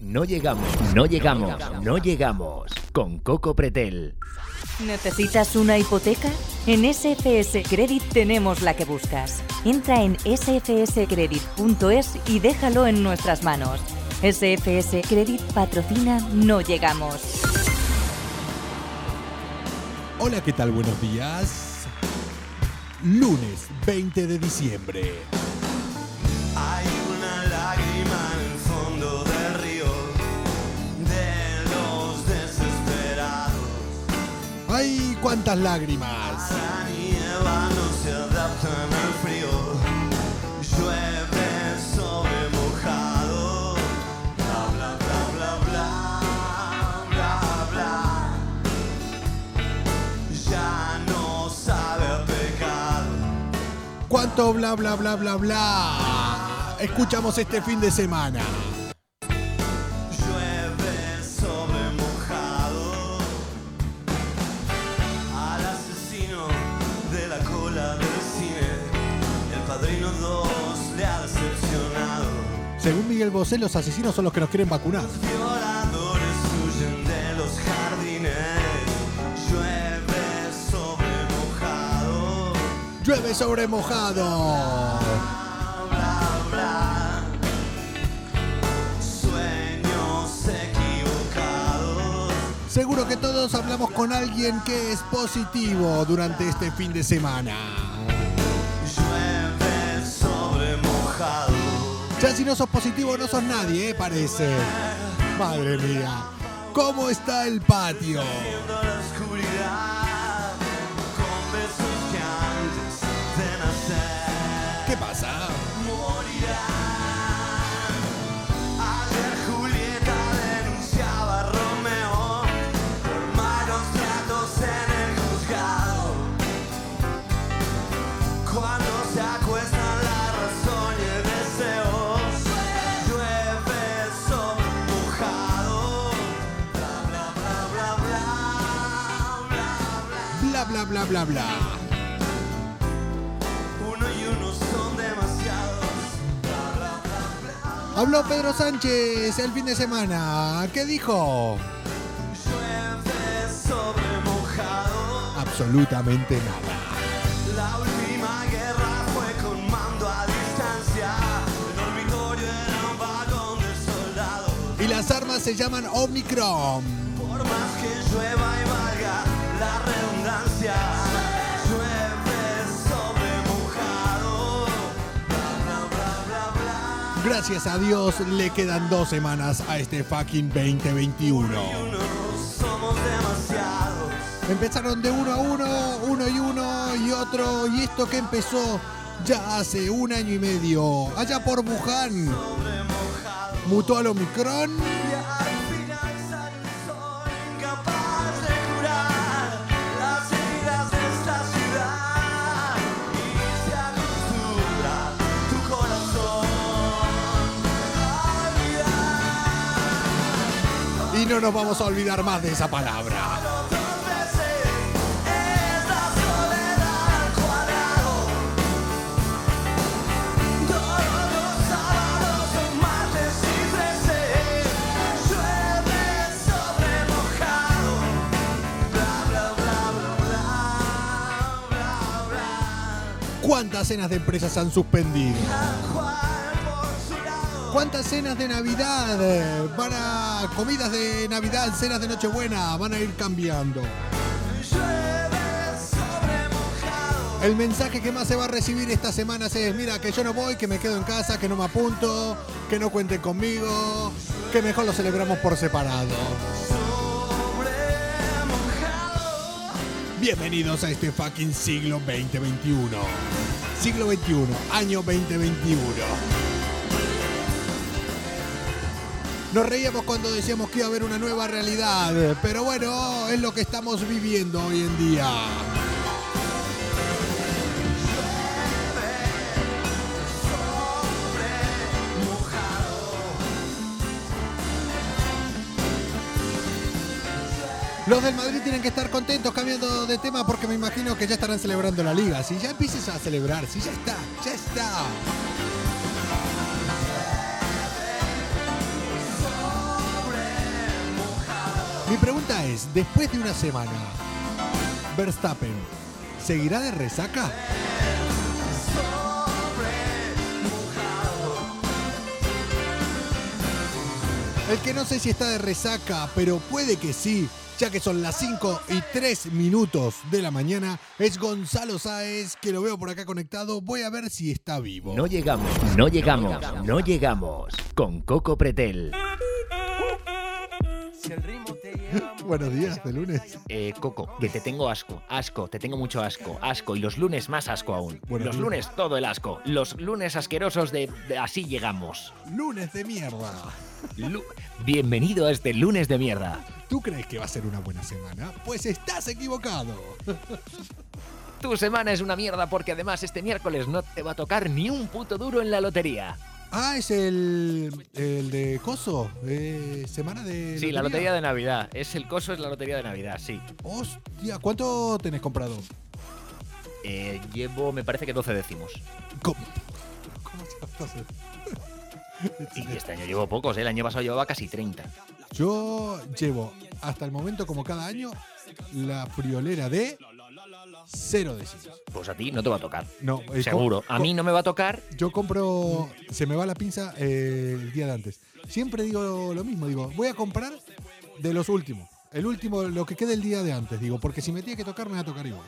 No llegamos, no llegamos, no llegamos. Con Coco Pretel. ¿Necesitas una hipoteca? En SFS Credit tenemos la que buscas. Entra en sfscredit.es y déjalo en nuestras manos. SFS Credit patrocina No Llegamos. Hola, ¿qué tal? Buenos días. Lunes 20 de diciembre. ¡Ay, cuántas lágrimas! Adán y Eva no se adaptan al frío. Llueve sobre mojado. Bla bla bla bla bla bla. Ya no sabe pecado. ¿Cuánto bla bla bla bla bla? Escuchamos este fin de semana. Miguel Bosé, los asesinos son los que nos quieren vacunar. Llueve sobre mojado. Bla bla. Sueños equivocados. Seguro que todos hablamos con alguien que es positivo durante este fin de semana. Ya si no sos positivo no sos nadie, ¿eh? parece. Madre mía. ¿Cómo está el patio? Bla bla bla bla. Uno y uno son demasiados. Bla bla bla bla. Habló Pedro Sánchez el fin de semana. ¿Qué dijo? Llueve sobre mojado. Absolutamente nada. La última guerra fue con mando a distancia. El dormitorio era un vagón de soldados. Y las armas se llaman Omicron. Por más que llueva Gracias a Dios le quedan dos semanas a este fucking 2021. Uno somos demasiados. Empezaron de uno a uno, uno y uno y otro. Y esto que empezó ya hace un año y medio, allá por Wuhan, mutó al Omicron. No nos vamos a olvidar más de esa palabra. ¿Cuántas cenas de empresas han suspendido? ¿Cuántas cenas de Navidad van a comidas de Navidad, cenas de Nochebuena van a ir cambiando? El mensaje que más se va a recibir estas semanas es, mira, que yo no voy, que me quedo en casa, que no me apunto, que no cuenten conmigo, que mejor lo celebramos por separado. Bienvenidos a este fucking siglo 2021. Siglo 21, año 2021. Nos reíamos cuando decíamos que iba a haber una nueva realidad, pero bueno, es lo que estamos viviendo hoy en día. Los del Madrid tienen que estar contentos cambiando de tema porque me imagino que ya estarán celebrando la liga. Si ya empieces a celebrar, si ya está, ya está. Mi pregunta es, después de una semana, Verstappen, ¿seguirá de resaca? El que no sé si está de resaca, pero puede que sí, ya que son las 5 y 3 minutos de la mañana, es Gonzalo Sáez, que lo veo por acá conectado. Voy a ver si está vivo. No llegamos, no llegamos, no llegamos. Con Coco Pretel. Buenos días, de lunes. Eh, Coco, que te tengo asco, asco, te tengo mucho asco, asco. Y los lunes más asco aún. Buenos los lunes todo el asco. Los lunes asquerosos de, de así llegamos. Lunes de mierda. Lu- Bienvenido a este lunes de mierda. ¿Tú crees que va a ser una buena semana? Pues estás equivocado. Tu semana es una mierda porque además este miércoles no te va a tocar ni un puto duro en la lotería. Ah, es el, el de Coso, eh, semana de... Sí, la lotería de Navidad. Es el coso, es la lotería de Navidad, sí. Hostia, ¿cuánto tenés comprado? Eh, llevo, me parece que 12 décimos. ¿Cómo, ¿Cómo se? Y este año llevo pocos, ¿eh? el año pasado llevaba casi 30. Yo llevo hasta el momento, como cada año, la friolera de cero. Pues a ti no te va a tocar. No, eh, Seguro. A mí no me va a tocar. Yo compro, se me va la pinza eh, el día de antes. Siempre digo lo mismo, digo, voy a comprar de los últimos. El último, lo que quede el día de antes, digo, porque si me tiene que tocar, me va a tocar igual.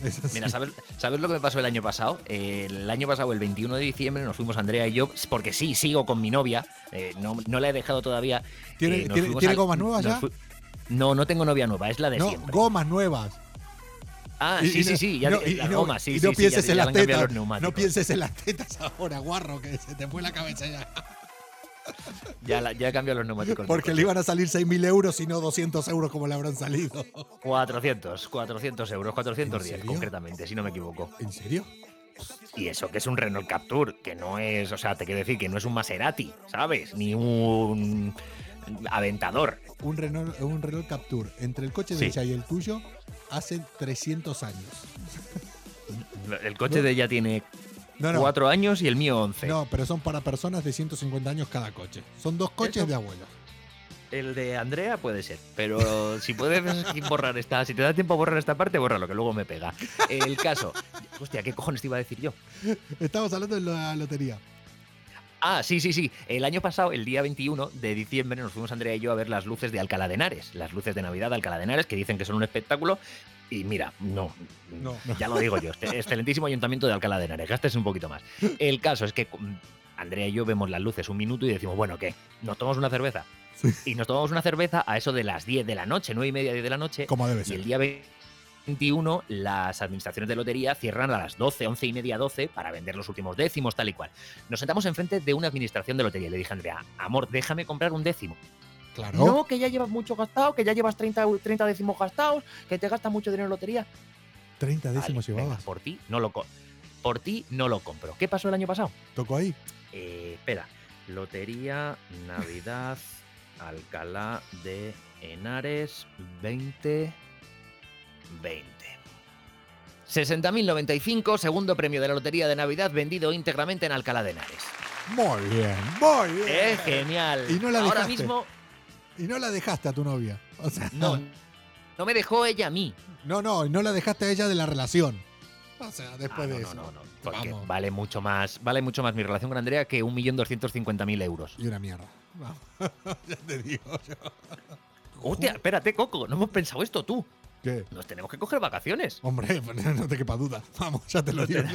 Mira, ¿sabes, ¿sabes lo que me pasó el año pasado? Eh, el año pasado, el 21 de diciembre, nos fuimos Andrea y yo, porque sí, sigo con mi novia, eh, no, no la he dejado todavía. ¿Tiene- eh, nos tiene- fuimos tiene al- gomas nuevas ya? No, no tengo novia nueva, es la de no, siempre. gomas nuevas. Ah, sí, sí, sí, ya y- no- pienses en las tetas. No pienses en las tetas ahora, guarro, que se te fue la cabeza ya. Ya, la- ya he cambiado los neumáticos. Porque le iban a salir 6.000 euros y no 200 euros como le habrán salido. 400, 400 euros, 410 serio? concretamente, si no me equivoco. ¿En serio? Y eso que es un Renault Capture, que no es, o sea, te quiero decir que no es un Maserati, ¿sabes? Ni un Aventador. Un Renault, un Renault Capture entre el coche de Sí. ella y el tuyo hace 300 años. El coche de ella tiene No, años y el mío 11. No, pero son para personas de 150 años cada coche. Son dos coches Eso. de abuelos. El de Andrea puede ser, pero si puedes borrar esta, si te da tiempo a borrar esta parte, bórralo, que luego me pega. El caso. Hostia, ¿qué cojones te iba a decir yo? Estamos hablando de la lotería. Ah, sí, sí, sí. El año pasado, el día 21 de diciembre, nos fuimos Andrea y yo a ver las luces de Alcalá de Henares. Las luces de Navidad de Alcalá de Henares, que dicen que son un espectáculo. Y mira, no. No. Ya lo digo yo. este excelentísimo ayuntamiento de Alcalá de Henares. Gastes un poquito más. El caso es que mm, Andrea y yo vemos las luces un minuto y decimos, bueno, ¿qué? ¿Nos tomamos una cerveza? Sí. Y nos tomamos una cerveza a eso de las 10 de la noche, 9 y media, 10 de la noche. Como debe Y ser. el día 21, las administraciones de lotería cierran a las 12, 11 y media, 12 para vender los últimos décimos, tal y cual. Nos sentamos enfrente de una administración de lotería y le dije a Andrea, amor, déjame comprar un décimo. Claro. No, que ya llevas mucho gastado, que ya llevas 30, eu- 30 décimos gastados, que te gasta mucho dinero en lotería. 30 décimos Vale, venga, llevabas. por ti no lo por ti no lo compro. ¿Qué pasó el año pasado? Tocó ahí. Eh, espera, Lotería Navidad Alcalá de Henares 2020. 60.095, segundo premio de la Lotería de Navidad vendido íntegramente en Alcalá de Henares. Muy bien, muy bien. ¡Es genial! Y no la Ahora dejaste. mismo, Y no la dejaste a tu novia. O sea, no, no me dejó ella a mí. no, no, y no la dejaste a ella de la relación. O sea, Ah, después no, de no, eso. no, no, porque Vamos. vale mucho más, vale mucho más mi relación con Andrea que 1.250.000 euros. Y una mierda. Vamos. ya te digo yo. Hostia, espérate, Coco, no hemos pensado esto tú. ¿Qué? Nos tenemos que coger vacaciones. Hombre, pues no te quepa duda. Vamos, ya te lo digo.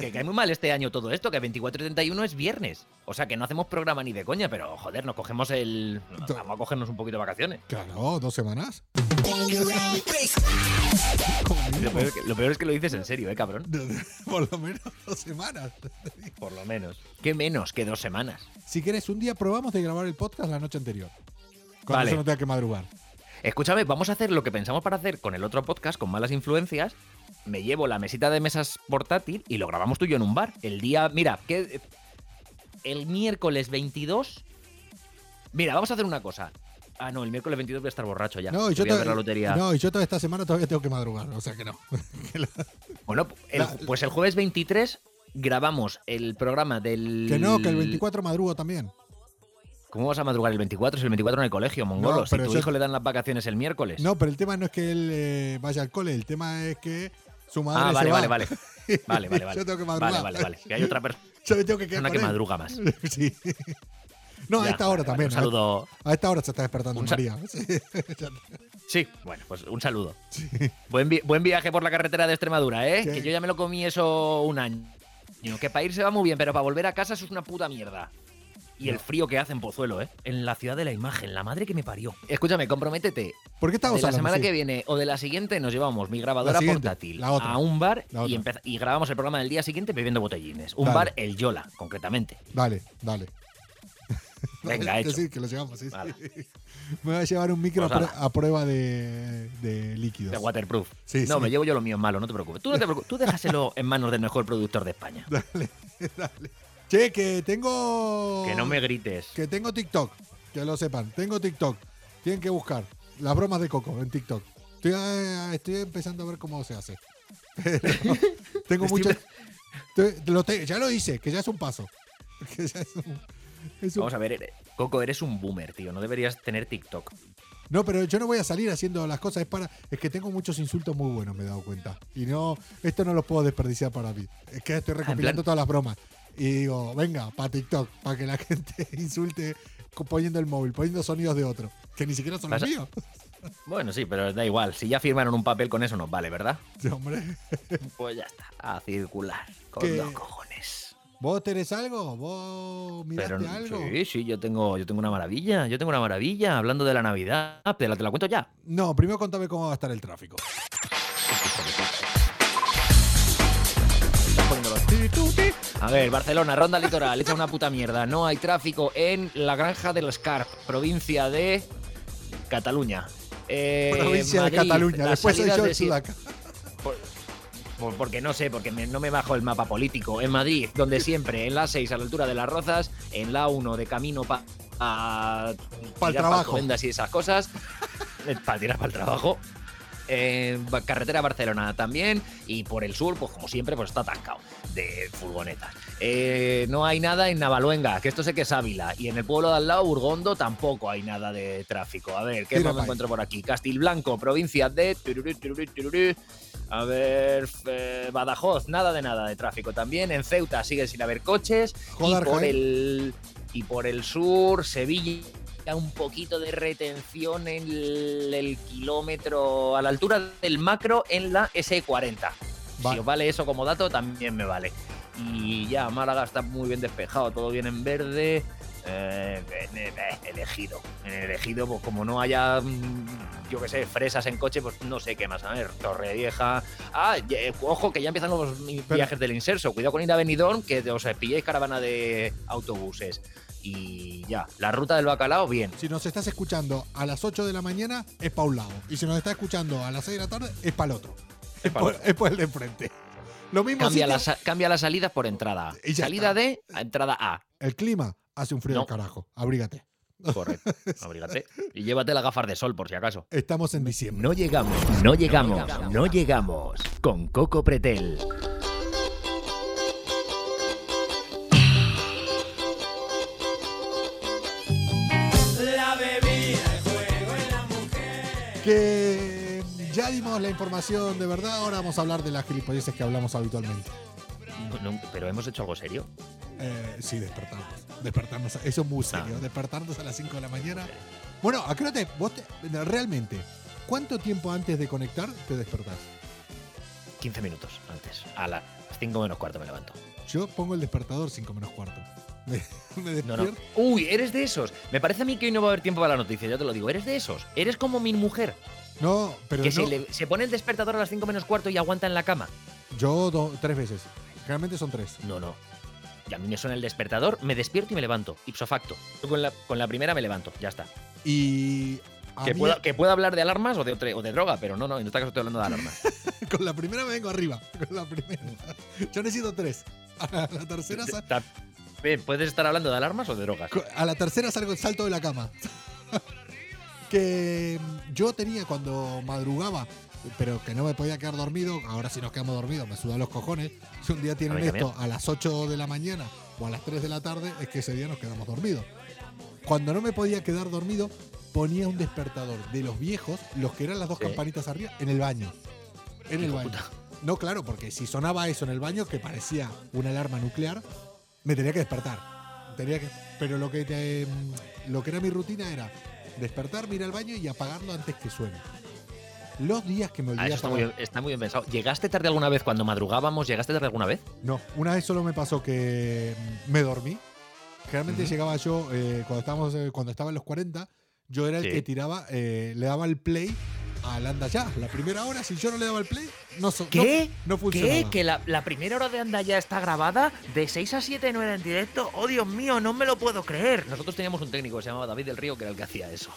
Que cae muy mal este año todo esto, que 24 y 31 es viernes. O sea que no hacemos programa ni de coña, pero joder, nos cogemos el. Vamos a cogernos un poquito de vacaciones. Claro, dos semanas. Como Lo mínimo. peor, es que, lo peor es que lo dices en serio, ¿eh, cabrón? Por lo menos dos semanas. Por lo menos. ¿Qué menos que dos semanas? Si quieres, un día probamos de grabar el podcast la noche anterior. Cuando Vale. eso no tenga que madrugar. Escúchame, vamos a hacer lo que pensamos para hacer con el otro podcast, con malas influencias. Me llevo la mesita de mesas portátil y lo grabamos tú y yo en un bar. El día, mira, que el miércoles 22. Mira, vamos a hacer una cosa. Ah, no, el miércoles 22 voy a estar borracho ya. No, yo, voy a ver to- la lotería. no, yo toda esta semana todavía tengo que madrugar, o sea que no. Bueno, el- pues el jueves 23 grabamos el programa del. que no, que el 24 madrugo también. ¿Cómo vas a madrugar el 24 si el 24 en el colegio, mongolo? No, si tu hijo le dan las vacaciones el miércoles. No, pero el tema no es que él eh, vaya al cole, el tema es que su madre ah, se vale, va. vale, vale. Vale, vale, vale. Yo tengo que madrugar. Vale, vale, vale. Que hay otra persona Yo tengo que quedar con que él. madruga más. sí. No, a esta hora vale, también. Un saludo. A, esta hora se está despertando María. Sí. Sí, bueno, pues un saludo. Buen, vi- buen viaje por la carretera de Extremadura, ¿eh? Sí. Que yo ya me lo comí eso un año. Que para irse va muy bien, pero para volver a casa eso es una puta mierda. Y el frío que hace en Pozuelo, ¿eh? En la ciudad de la imagen, la madre que me parió. Escúchame, comprométete. ¿Por qué estamos de la hablando? semana Sí. que viene o de la siguiente nos llevamos mi grabadora portátil la otra. a un bar La y, otra. empeza- y grabamos el programa del día siguiente bebiendo botellines. Un Dale. bar, el Yola, concretamente. Dale, dale. Venga, hecho. Sí, que lo llevamos, sí. Me voy a llevar un micro Pues a, a prueba de, de líquidos. De waterproof. Sí, no, sí. me llevo yo lo mío en malo, no te preocupes. Tú no te preocupes. Tú déjaselo en manos del mejor productor de España. Dale, dale. Che, que tengo. Que no me grites. Que tengo TikTok. Que lo sepan. Tengo TikTok. Tienen que buscar las bromas de Coco en TikTok. Estoy, eh, estoy empezando a ver cómo se hace. Pero tengo te- ya lo hice, que ya es un paso. Que ya es un- es un- Vamos a ver, eres- Coco, eres un boomer, tío. No deberías tener TikTok. No, pero yo no voy a salir haciendo las cosas. Es para. Es que tengo muchos insultos muy buenos, me he dado cuenta. Y no. Esto no lo puedo desperdiciar para mí. Es que estoy recopilando plan- todas las bromas. Y digo, venga, para TikTok, para que la gente insulte poniendo el móvil, poniendo sonidos de otro. Que ni siquiera son los Vas míos. Bueno, sí, pero da igual. Si ya firmaron un papel con eso, nos vale, ¿verdad? Sí, hombre. Pues ya está. A circular. Con los cojones. ¿Vos tenés algo? ¿Vos miraste Pero algo? sí, sí, yo tengo, yo tengo una maravilla. Yo tengo una maravilla. Hablando de la Navidad. Te la, te la cuento ya. No, primero contame cómo va a estar el tráfico. A ver, Barcelona, ronda litoral, echa una puta mierda. No hay tráfico en la granja del Escarp, provincia de Cataluña. Eh, Provincia Madrid, de Cataluña. Después soy salidas yo de el sudaca. por- por- porque no sé, porque me- no me bajo el mapa político. En Madrid, donde siempre, en la 6 a la altura de las Rozas, en la 1 de camino para a Pa'l tirar trabajo. Y esas cosas, para tirar para el trabajo. Eh, carretera Barcelona también y por el sur, pues como siempre, pues está atascado de furgonetas. Eh, no hay nada en Navaluenga, que esto sé que es Ávila, y en el pueblo de al lado, Burgondo, tampoco hay nada de tráfico. A ver, ¿qué más me encuentro por aquí? Castilblanco, provincia de... A ver, eh, Badajoz, nada de nada de tráfico también. En Ceuta sigue sin haber coches. Joder, y por el y por el sur, Sevilla, un poquito de retención en el, el kilómetro a la altura del macro en la S40. Si os vale eso como dato, también me vale. Y ya, Málaga está muy bien despejado, todo bien en verde. Eh, eh, elegido. En el elegido, pues como no haya, mm, yo qué sé, fresas en coche, pues no sé qué más. A ver, Torrevieja. Ah, eh, ojo, que ya empiezan los Pero- viajes del inserso. Cuidado con ir a Benidorm, que os pilléis caravana de autobuses. Y ya, la ruta del bacalao, bien. Si nos estás escuchando a las 8 de la mañana, es para un lado. Y si nos estás escuchando a las 6 de la tarde, es para el otro. Es por, otro. es por el de enfrente. Lo mismo Cambia, sitio, la, cambia las salidas por entrada A. Salida está. D a entrada A. el clima hace un frío No. del carajo. Abrígate. Correcto. Abrígate. Y llévate las gafas de sol por si acaso. Estamos en diciembre. No llegamos, no llegamos, no llegamos. Con Coco Pretel. La bebida, el juego y la mujer. Que ya dimos la información de verdad. Ahora vamos a hablar de las gilipolleces que hablamos habitualmente. Pero hemos hecho algo serio. Eh, sí, despertarnos. Despertarnos. Eso es muy serio. Ah. Despertarnos a las 5 de la mañana. Bueno, ¿a qué hora te, vos te- realmente, ¿cuánto tiempo antes de conectar te despertás? 15 minutos antes. A las 5 menos cuarto me levanto. Yo pongo el despertador 5 menos cuarto. Me, me No, no. Uy, eres de esos. Me parece a mí que hoy no va a haber tiempo para la noticia, ya te lo digo. Eres de esos. Eres como mi mujer, No, pero que no, se, le- se pone el despertador a las 5 menos cuarto y aguanta en la cama. yo do- tres veces. Generalmente son tres. No, no. Y a mí me suena el despertador, me despierto y me levanto, ipso facto. Yo con la, con la primera me levanto, ya está. Y Que mí- pueda, que pueda hablar de alarmas o de, otra- o de droga, pero no, no, en este caso estoy hablando de alarmas. con la primera me vengo arriba. Con la primera. Yo necesito tres. A la tercera, sa- Ta- eh, ¿Puedes estar hablando de alarmas o de drogas? a la tercera salgo salto de la cama. que yo tenía cuando madrugaba, pero que no me podía quedar dormido. Ahora si nos quedamos dormidos, me sudan los cojones. Si un día tienen A esto también. a las 8 de la mañana o a las 3 de la tarde, es que ese día nos quedamos dormidos. cuando no me podía quedar dormido, ponía un despertador de los viejos, los que eran las dos Sí. campanitas arriba, en el baño. En el baño. puta. No, claro, porque si sonaba eso en el baño, que parecía una alarma nuclear, me tenía que despertar. Tenía que, pero lo que, te- lo que era mi rutina era despertar, mirar al baño y apagarlo antes que suene. Los días que me Ah, olvidé eso está muy, bien, está muy bien pensado. ¿Llegaste tarde alguna vez cuando madrugábamos? ¿Llegaste tarde alguna vez? No, una vez solo me pasó que mm, me dormí. Generalmente llegaba yo, eh, cuando, estábamos, eh, cuando estaba en los 40, yo era el Sí. que tiraba, eh, le daba el play al anda ya. La primera hora, si yo no le daba el play, no, so- ¿Qué? no, no funcionaba. ¿Qué? ¿Que la, la primera hora de anda ya está grabada? ¿De 6 a 7 no era en directo? ¡Oh, Dios mío! No me lo puedo creer. Nosotros teníamos un técnico que se llamaba David del Río, que era el que hacía eso.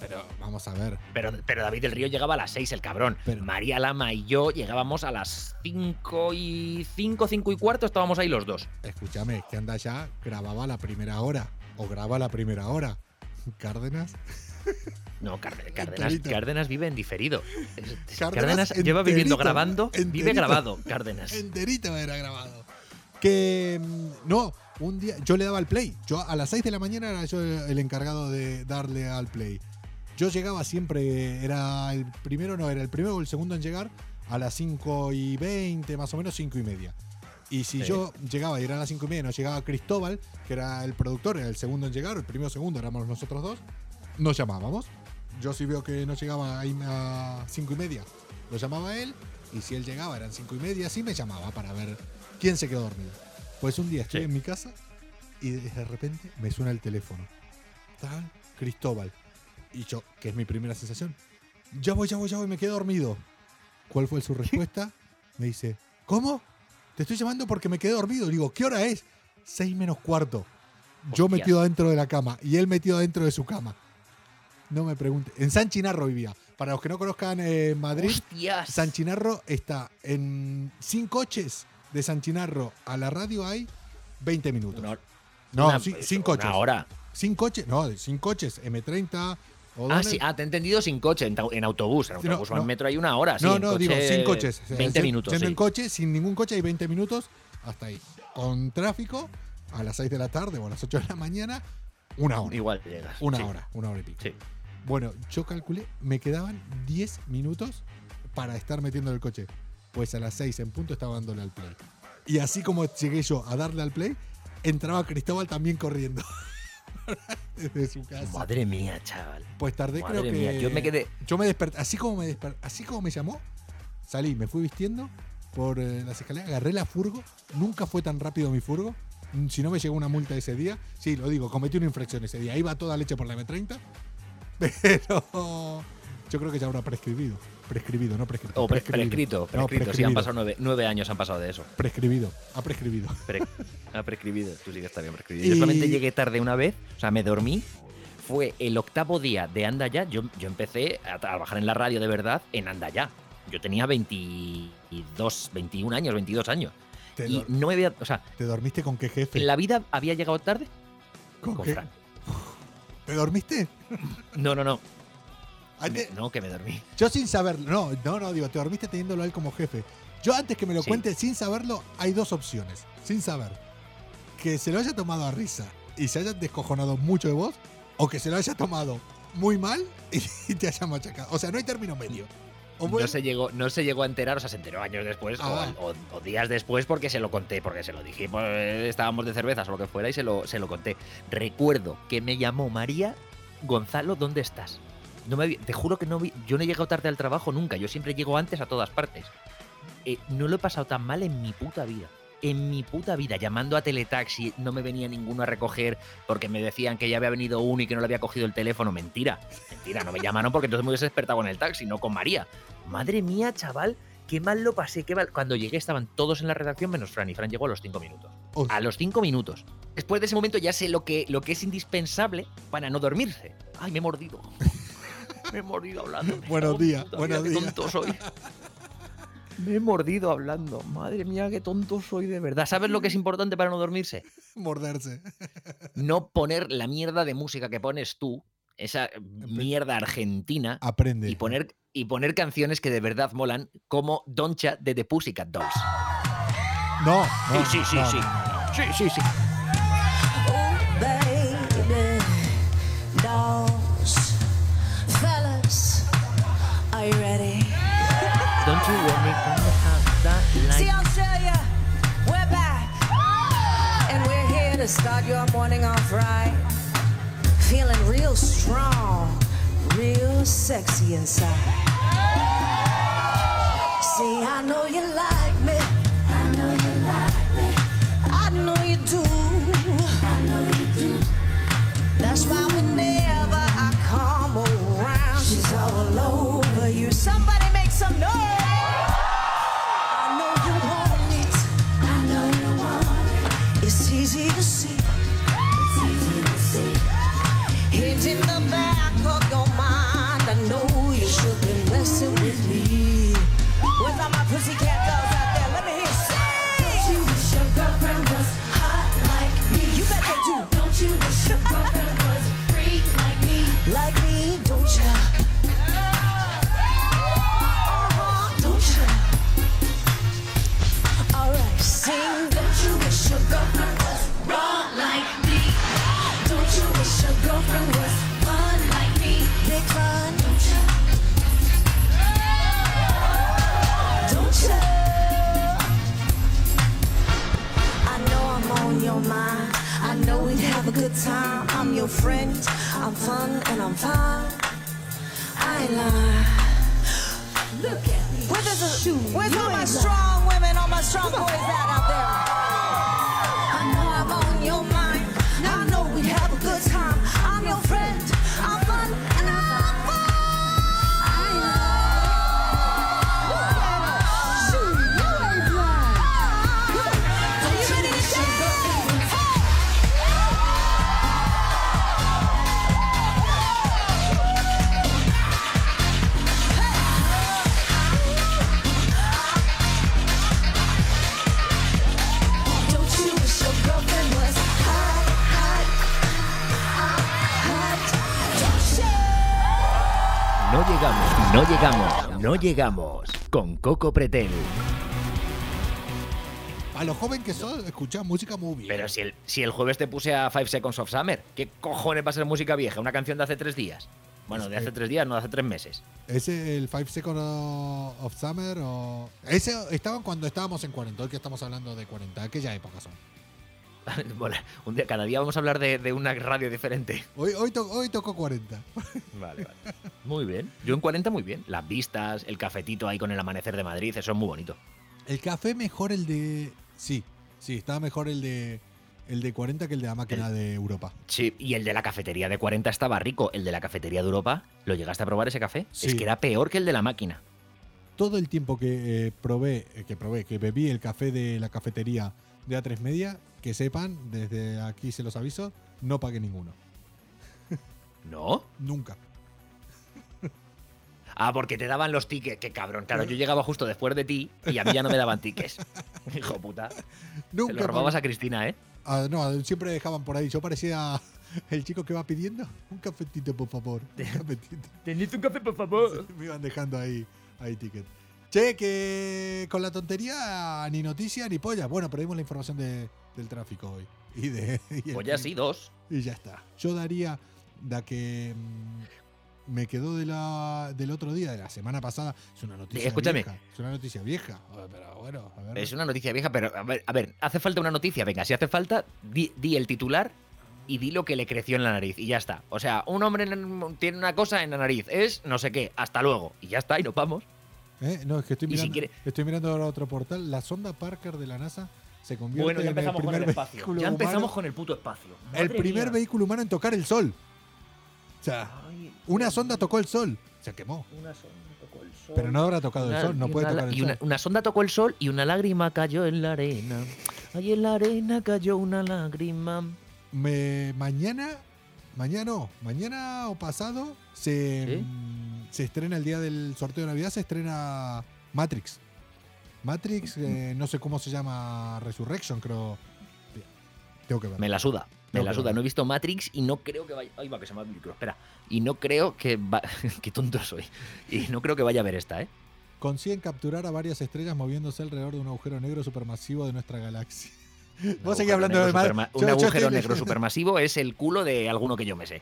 Pero vamos a ver. Pero, pero David del Río llegaba a las 6, el cabrón. Pero- María Lama y yo llegábamos a las 5 y 5, 5 y cuarto, estábamos ahí los dos. Escúchame, que anda ya grababa la primera hora. O graba la primera hora. Cárdenas. No, Cárdenas, Cárdenas, vive en diferido. Cárdenas Cárdenas lleva viviendo enterito, grabando, vive enterito. grabado, Cárdenas. Enterito era grabado. Que mm, no, un día yo le daba al play. Yo a las 6 de la mañana era yo el encargado de darle al play. Yo llegaba siempre, era el primero, no, era el primero o el segundo en llegar a las 5 y 20, más o menos 5 y media. Y si Sí. yo llegaba y eran las 5 y media, no llegaba Cristóbal, que era el productor, era el segundo en llegar, el primero o segundo éramos nosotros dos, nos llamábamos. Yo si veo que no llegaba a 5 y media, lo llamaba él, y si él llegaba eran 5 y media, sí me llamaba para ver quién se quedó dormido. Pues un día estoy Sí. en mi casa y de repente me suena el teléfono. Tal, Cristóbal. Y yo, que es mi primera sensación, ya voy, ya voy, ya voy, me quedé dormido. ¿Cuál fue su respuesta? Me dice, ¿cómo? Te estoy llamando porque me quedé dormido. Digo, ¿qué hora es? Seis menos cuarto. Yo Hostias. metido adentro de la cama y él metido adentro de su cama. No me pregunte. En San Chinarro vivía. Para los que no conozcan eh, Madrid, ¡Hostias! San Chinarro está en sin coches de San Chinarro a la radio hay 20 minutos. Una- no, una- sin, sin coches. Una hora. Sin coches, no, sin coches, M30 o Ah, sí, ah, te he entendido sin coche, en, en autobús. En Sí, no, autobús o no. en metro hay una hora. sí, no, no, digo, coche, sin coches. O sea, 20 si- minutos. Siendo sí. en coche, sin ningún coche hay 20 minutos hasta ahí. Con tráfico, a las 6 de la tarde o a las 8 de la mañana, una hora. Igual llegas. Una sí. hora, una hora y pico. Sí. Bueno, yo calculé, me quedaban 10 minutos para estar metiendo el coche. Pues a las 6 en punto estaba dándole al play. Y así como llegué yo a darle al play, entraba Cristóbal también corriendo. Desde su casa. Madre mía, chaval. Pues tardé Madre creo que. mía, yo me quedé- Yo me desperté. Así como me desper- así como me llamó, salí, me fui vistiendo por eh, las escaleras, agarré la furgo. Nunca fue tan rápido mi furgo. Mm, Si no me llegó una multa ese día. Sí, lo digo, cometí una infracción ese día. Iba toda leche por la M30. Pero yo creo que ya habrá prescribido. Prescribido, no prescrito. O pre- prescribido. prescrito, No, prescrito. Sí, prescribido. han pasado nueve, nueve años han pasado de eso. Prescribido. Ha prescribido. Pre- ha prescribido. Tú sí que está bien prescribido. Y- Yo solamente llegué tarde una vez, o sea, me dormí. Fue el octavo día de Anda Ya. Yo, yo empecé a trabajar en la radio de verdad en Anda Ya. Yo tenía 22, 21 años, 22 años. ¿Te, Y no me había. O sea, te dormiste con qué jefe? en la vida había llegado tarde ¿Con con? Fran. ¿Te dormiste? No, no, no. Me- no, que me dormí. Yo sin saberlo, no, no, no, digo, te dormiste teniéndolo a él como jefe. Yo antes que me lo Sí. cuente sin saberlo, hay dos opciones. Sin saber. Que se lo haya tomado a risa y se haya descojonado mucho de vos, o que se lo haya tomado muy mal y, te haya machacado. O sea, no hay término medio. No se, llegó, no se llegó a enterar, o sea, se enteró años después Ah. o, o- o días después porque se lo conté, porque se lo dije, pues, estábamos de cervezas o lo que fuera y se lo, se lo conté. Recuerdo que me llamó María Gonzalo, ¿dónde estás? No me te juro que no vi, yo no he llegado tarde al trabajo nunca, yo siempre llego antes a todas partes. Eh, no lo he pasado tan mal en mi puta vida. En mi puta vida, llamando a Teletaxi, no me venía ninguno a recoger porque me decían que ya había venido uno y que no le había cogido el teléfono. Mentira, mentira, no me llamaron porque entonces me hubiese despertado en el taxi, no con María. Madre mía, chaval, qué mal lo pasé, qué mal. Cuando llegué estaban todos en la redacción menos Fran y Fran llegó a los cinco minutos. os- A los cinco minutos. Después de ese momento ya sé lo que, lo que es indispensable para no dormirse. Ay, me he mordido. Me he mordido hablando. Buenos días, buenos días. tonto soy. Me he mordido hablando. Madre mía, qué tonto soy de verdad. ¿Sabes lo que es importante para no dormirse? morderse. No poner la mierda de música que pones tú, esa mierda argentina, Aprende. y poner, y poner canciones que de verdad molan, como Doncha de The Pussycat Dolls. No, Sí, no, sí, sí, no, sí. no, no. Sí, sí, sí. Morning off right. Feeling real strong, real sexy inside. See, I know you like me. I know you like me. I know you do. I know you do. That's why whenever I come around, she's all over you. Somebody make some noise. No llegamos. Con Coco Pretel. A lo joven que sos, escuchás música muy bien. Pero si el, si el jueves te puse a Five Seconds of Summer, ¿qué cojones va a ser música vieja? ¿Una canción de hace tres días? Bueno, de hace tres días, no de hace tres meses. ¿Ese el Five Seconds of Summer o...? Ese estaban cuando estábamos en 40, hoy que estamos hablando de 40, aquella época son. Bueno, un día, cada día vamos a hablar de, de una radio diferente. Hoy, hoy, to- hoy tocó 40. Vale, vale. Muy bien. Yo en 40 muy bien. Las vistas, el cafetito ahí con el amanecer de Madrid, eso es muy bonito. El café mejor el de... Sí, sí, estaba mejor el de el de 40 que el de la máquina de Europa. Sí, y el de la cafetería de 40 estaba rico. El de la cafetería de Europa, ¿lo llegaste a probar ese café? Sí. Es que era peor que el de la máquina. Todo el tiempo que eh, probé, eh, que probé, que bebí el café de la cafetería de A3 Media, que sepan, desde aquí se los aviso, no pagué ninguno. ¿No? Nunca. Ah, porque te daban los tickets. Qué cabrón. Claro, yo llegaba justo después de ti y a mí ya no me daban tickets. Hijo puta. Se Nunca. lo robabas pagué. a Cristina, ¿eh? Ah, no, siempre dejaban por ahí. Yo parecía el chico que va pidiendo un cafetito, por favor. Un cafetito. Tenés un café, por favor. Me iban dejando ahí, ahí ticket. Che, que con la tontería ni noticia ni polla. Bueno, perdimos la información de- del tráfico hoy. Y de, y el Pues ya sí, dos. Y ya está. Yo daría da que mm, me quedó de la, del otro día, de la semana pasada. Es una noticia Escúchame. vieja. Es una noticia vieja. Pero bueno, a ver. Es una noticia vieja, pero a ver, a ver, hace falta una noticia. Venga, si hace falta, di, di el titular y di lo que le creció en la nariz y ya está. O sea, un hombre en- tiene una cosa en la nariz, es no sé qué, hasta luego. Y ya está, y nos vamos. ¿Eh? No, es que estoy si mirando, quiere- estoy mirando ahora otro portal. La sonda Parker de la NASA se convierte Bueno, ya en empezamos el con el espacio. Ya empezamos humano- con el puto espacio. el primer mía. vehículo humano en tocar el sol. O sea, Ay, una sonda tocó el sol. Se quemó. una sonda tocó el sol. Pero no habrá tocado el sol, no puede una tocar el y una, sol. una sonda tocó el sol y una lágrima cayó en la arena. Ahí en la arena cayó una lágrima. Me, mañana, mañana no, mañana o pasado se, ¿Sí? se estrena el día del sorteo de Navidad, se estrena Matrix. Matrix, eh, no sé cómo se llama, Resurrection, creo. Tengo que ver. Me la suda. Me la suda. No he visto Matrix y no creo que vaya. Ay, va, que se me va el micro. Espera. Y no creo que. va- Qué tonto soy. Y no creo que vaya a ver esta, ¿eh? Consiguen capturar a varias estrellas moviéndose alrededor de un agujero negro supermasivo de nuestra galaxia. Vos seguís hablando de Yo- Un yo agujero estoy- negro supermasivo es el culo de alguno que yo me sé.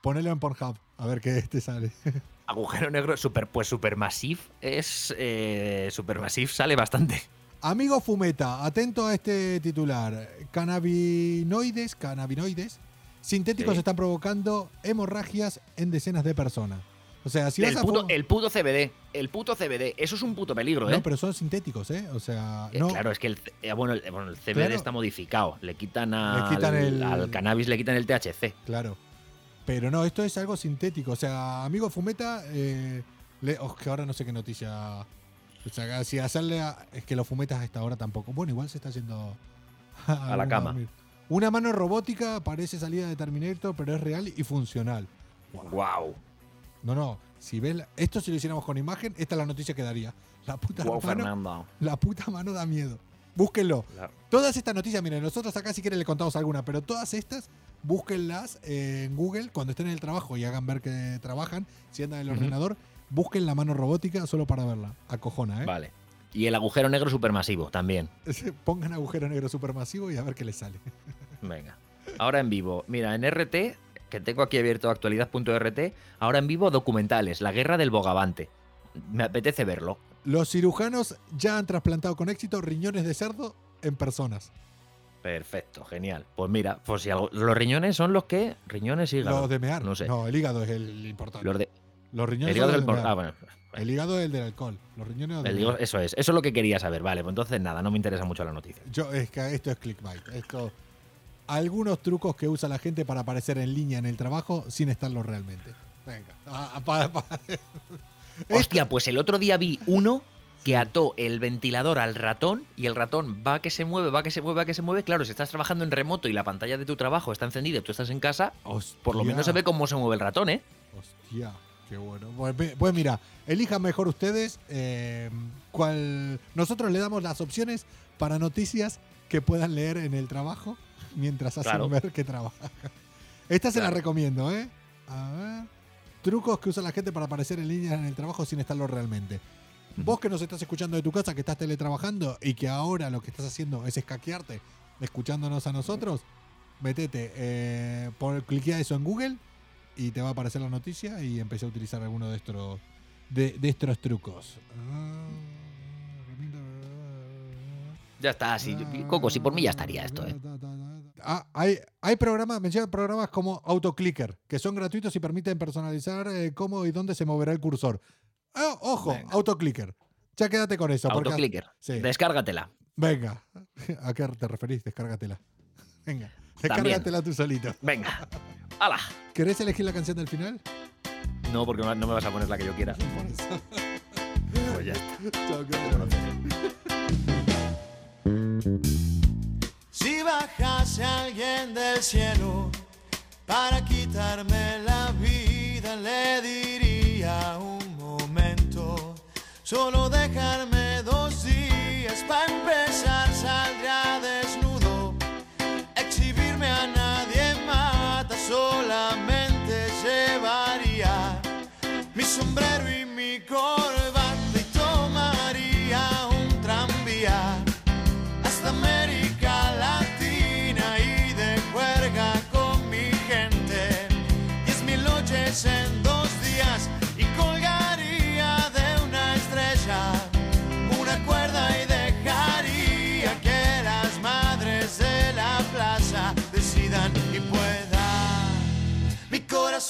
Ponelo en Pornhub, a ver qué te sale. Agujero negro super. Pues supermassive es. Eh, supermassive sale bastante. Amigo Fumeta, atento a este titular. Cannabinoides, cannabinoides sintéticos Sí. están provocando hemorragias en decenas de personas. O sea, si vas el, a puto, fu- el puto CBD. El puto CBD. Eso es un puto peligro, ¿eh? No, pero son sintéticos, ¿eh? O sea, Eh, no. Claro, es que el, eh, bueno, el, bueno, el CBD Claro. está modificado. Le quitan, al, quitan el- al cannabis, le quitan el THC. Claro. Pero no, esto es algo sintético. O sea, amigo Fumeta, eh, le- oh, que ahora no sé qué noticia. O sea, si hacerle a- es que los fumetas a esta hora tampoco. Bueno, igual se está yendo A la cama. dormir. Una mano robótica parece salida de Terminator, pero es real y funcional. Wow. No, no. Si ves la- esto si lo hiciéramos con imagen, esta es la noticia que daría. La puta Wow, mano, Fernando. la puta mano da miedo. Búsquenlo. La- Todas estas noticias, miren, nosotros acá si quieren le contamos alguna, pero todas estas, búsquenlas eh, en Google cuando estén en el trabajo y hagan ver que trabajan, si andan en el ordenador, busquen la mano robótica solo para verla. Acojona, ¿eh? Vale. Y el agujero negro supermasivo también. Pongan agujero negro supermasivo y a ver qué les sale. Venga. Ahora en vivo. Mira, en RT, que tengo aquí abierto actualidad.rt, ahora en vivo documentales, La guerra del bogavante. Me apetece verlo. Los cirujanos ya han trasplantado con éxito riñones de cerdo en personas. Perfecto, genial. Pues mira, pues si algo- los riñones son los que riñones y hígado. Los de mear. No sé. No, el hígado es el importante. Los de Los riñones el hígado son los de ah, bueno. El hígado es el del alcohol. Los riñones El hígado- eso es, eso es lo que quería saber. Vale, pues entonces nada, no me interesa mucho la noticia. Yo, es que esto es clickbait. Esto, algunos trucos que usa la gente para aparecer en línea en el trabajo sin estarlo realmente. Venga. Pa- Hostia, pues el otro día vi uno que ató el ventilador al ratón y el ratón va que se mueve, va que se mueve, va que se mueve. Claro, si estás trabajando en remoto y la pantalla de tu trabajo está encendida y tú estás en casa, por lo menos se ve cómo se mueve el ratón, ¿eh? Hostia, qué bueno. Pues, pues mira, elijan mejor ustedes eh, cuál. Nosotros le damos las opciones para noticias que puedan leer en el trabajo mientras hacen Claro. ver que trabajan. Esta se la recomiendo, ¿eh? A ver. Trucos que usa la gente para aparecer en línea en el trabajo sin estarlo realmente. Vos que nos estás escuchando de tu casa, que estás teletrabajando y que ahora lo que estás haciendo es escaquearte escuchándonos a nosotros, metete, eh, pon- cliquea eso en Google y te va a aparecer la noticia y empecé a utilizar alguno de estos de, de estos trucos. Ya está, sí. Coco, si por mí ya estaría esto, ¿eh? Ah, hay, hay programas, mencionan programas como AutoClicker, que son gratuitos y permiten personalizar eh, cómo y dónde se moverá el cursor. Ah, ojo, Venga. AutoClicker. Ya quédate con eso. porque- Autoclicker. Sí. Descárgatela. Venga. ¿A qué te referís? Descárgatela. Venga. También. Descárgatela tú solito. Venga. ¡Hala! ¿Querés elegir la canción del final? No, porque no me vas a poner la que yo quiera. Por eso. Pues ya está. Chao, que- Si bajase alguien del cielo para quitarme la vida, le diría solo dejarme dos días para empezar, saldría desnudo, exhibirme a nadie mata, solamente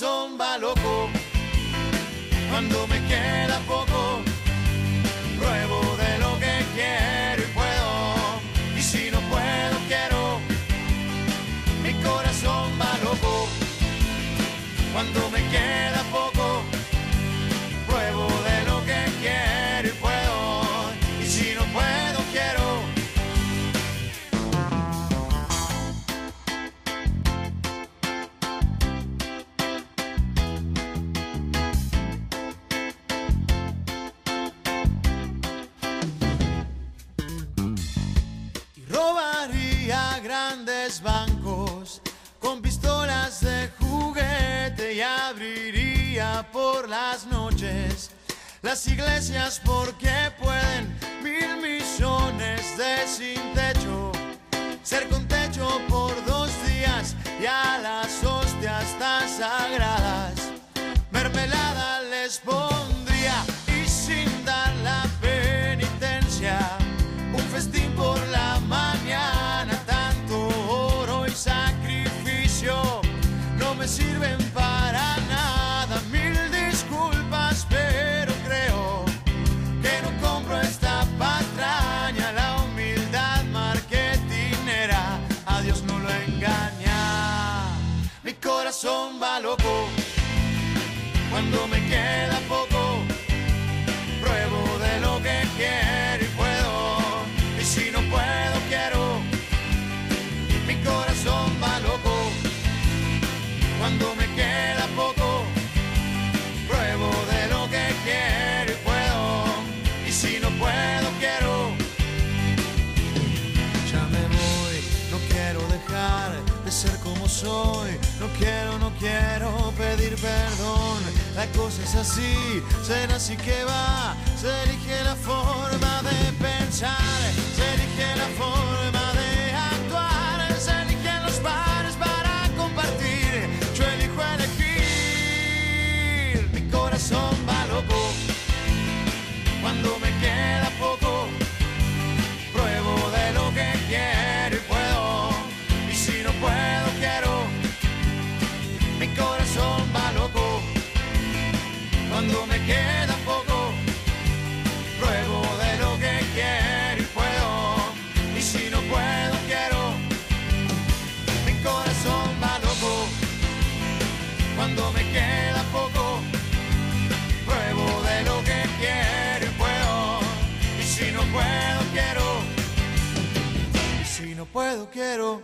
corazón va loco. Cuando me queda poco iglesias porque pueden mil millones de sin techo. Ser con techo por dos días y a las hostias tan sagradas. Mermelada les pondría y sin dar la penitencia. Un festín por la mañana, tanto oro y sacrificio. No me sirven queda poco. Pruebo de lo que quiero y puedo. Y si no puedo, quiero. Mi corazón va loco cuando me queda poco. Pruebo de lo que quiero y puedo. Y si no puedo, quiero. Ya me voy, no quiero dejar de ser como soy. Quiero, no quiero pedir perdón. La cosa es así, será así que va. Se elige la forma de pensar, se elige la forma puedo, quiero.